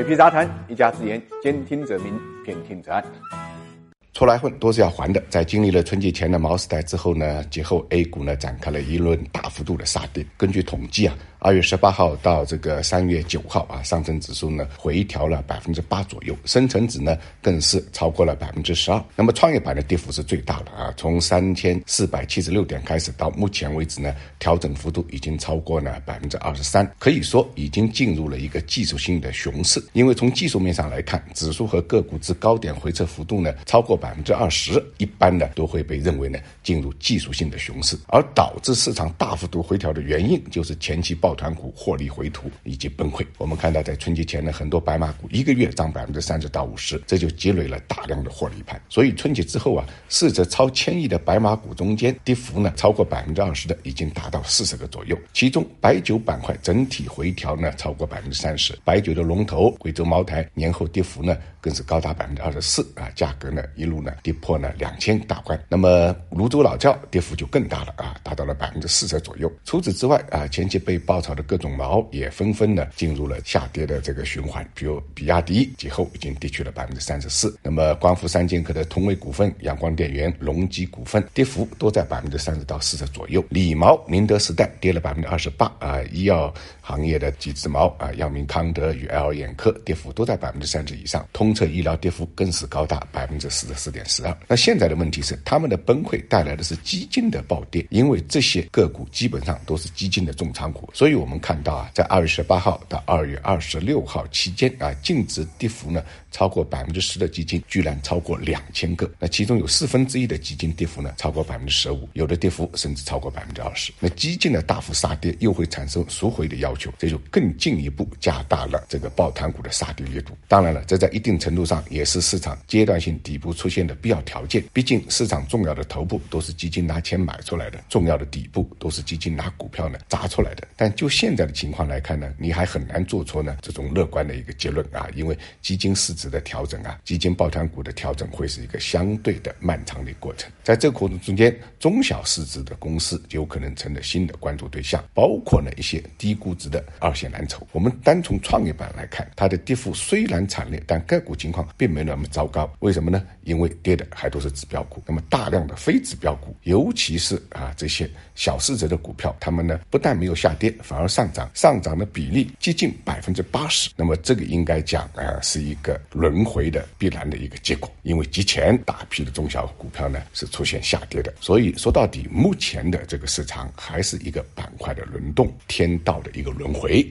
水皮杂谈，一家之言，兼听则明，偏听则暗。出来混都是要还的。在经历了春节前的毛时代之后呢，节后 A 股呢展开了一轮大幅度的杀跌。根据统计啊。二月十八号到这个三月九号啊，上证指数呢回调了百分之八左右，深成指呢更是超过了百分之十二。那么创业板的跌幅是最大的啊，从三千四百七十六点开始到目前为止呢，调整幅度已经超过了百分之二十三，可以说已经进入了一个技术性的熊市。因为从技术面上来看，指数和个股至高点回撤幅度呢超过百分之二十，一般呢都会被认为呢进入技术性的熊市，而导致市场大幅度回调的原因就是前期。抱团股获利回吐以及崩溃。我们看到，在春节前呢，很多白马股一个月涨百分之三十到五十，这就积累了大量的获利盘。所以春节之后啊，市值超千亿的白马股中间，跌幅呢超过百分之二十的已经达到四十个左右。其中白酒板块整体回调呢超过百分之三十，白酒的龙头贵州茅台年后跌幅呢更是高达百分之二十四啊，价格呢一路呢跌破了两千大关。那么泸州老窖跌幅就更大了啊，达到了百分之四十左右。左右除此之外啊，前期被爆。炒的各种毛也纷纷的进入了下跌的这个循环，比如比亚迪节后已经跌去了百分之三十四，那么光伏三剑客的通威股份、阳光电源、隆基股份跌幅都在百分之三十到四十左右。理毛、宁德时代跌了百分之二十八啊，医药行业的几只毛啊，药明康德与 L 眼科跌幅都在百分之三十以上，通策医疗跌幅更是高达百分之四十四点四二。那现在的问题是，他们的崩溃带来的是基金的暴跌，因为这些个股基本上都是基金的重仓股，所以。我们看到啊，在二月十八号到二月二十六号期间啊，净值跌幅呢超过百分之十的基金居然超过两千个，那其中有四分之一的基金跌幅呢超过百分之十五，有的跌幅甚至超过百分之二十。那基金的大幅杀跌又会产生赎回的要求，这就更进一步加大了这个抱团股的杀跌力度。当然了，这在一定程度上也是市场阶段性底部出现的必要条件。毕竟市场重要的头部都是基金拿钱买出来的，重要的底部都是基金拿股票呢砸出来的。但就现在的情况来看呢，你还很难做出呢这种乐观的一个结论啊，因为基金市值的调整啊，基金抱团股的调整会是一个相对的漫长的过程。在这个过程中间，中小市值的公司有可能成了新的关注对象，包括呢一些低估值的二线蓝筹。我们单从创业板来看，它的跌幅虽然惨烈，但个股情况并没那么糟糕。为什么呢？因为跌的还都是指标股。那么大量的非指标股，尤其是啊这些小市值的股票，他们呢不但没有下跌。反而上涨，上涨的比例接近百分之八十。那么这个应该讲啊，是一个轮回的必然的一个结果。因为之前大批的中小股票呢是出现下跌的，所以说到底，目前的这个市场还是一个板块的轮动，天道的一个轮回。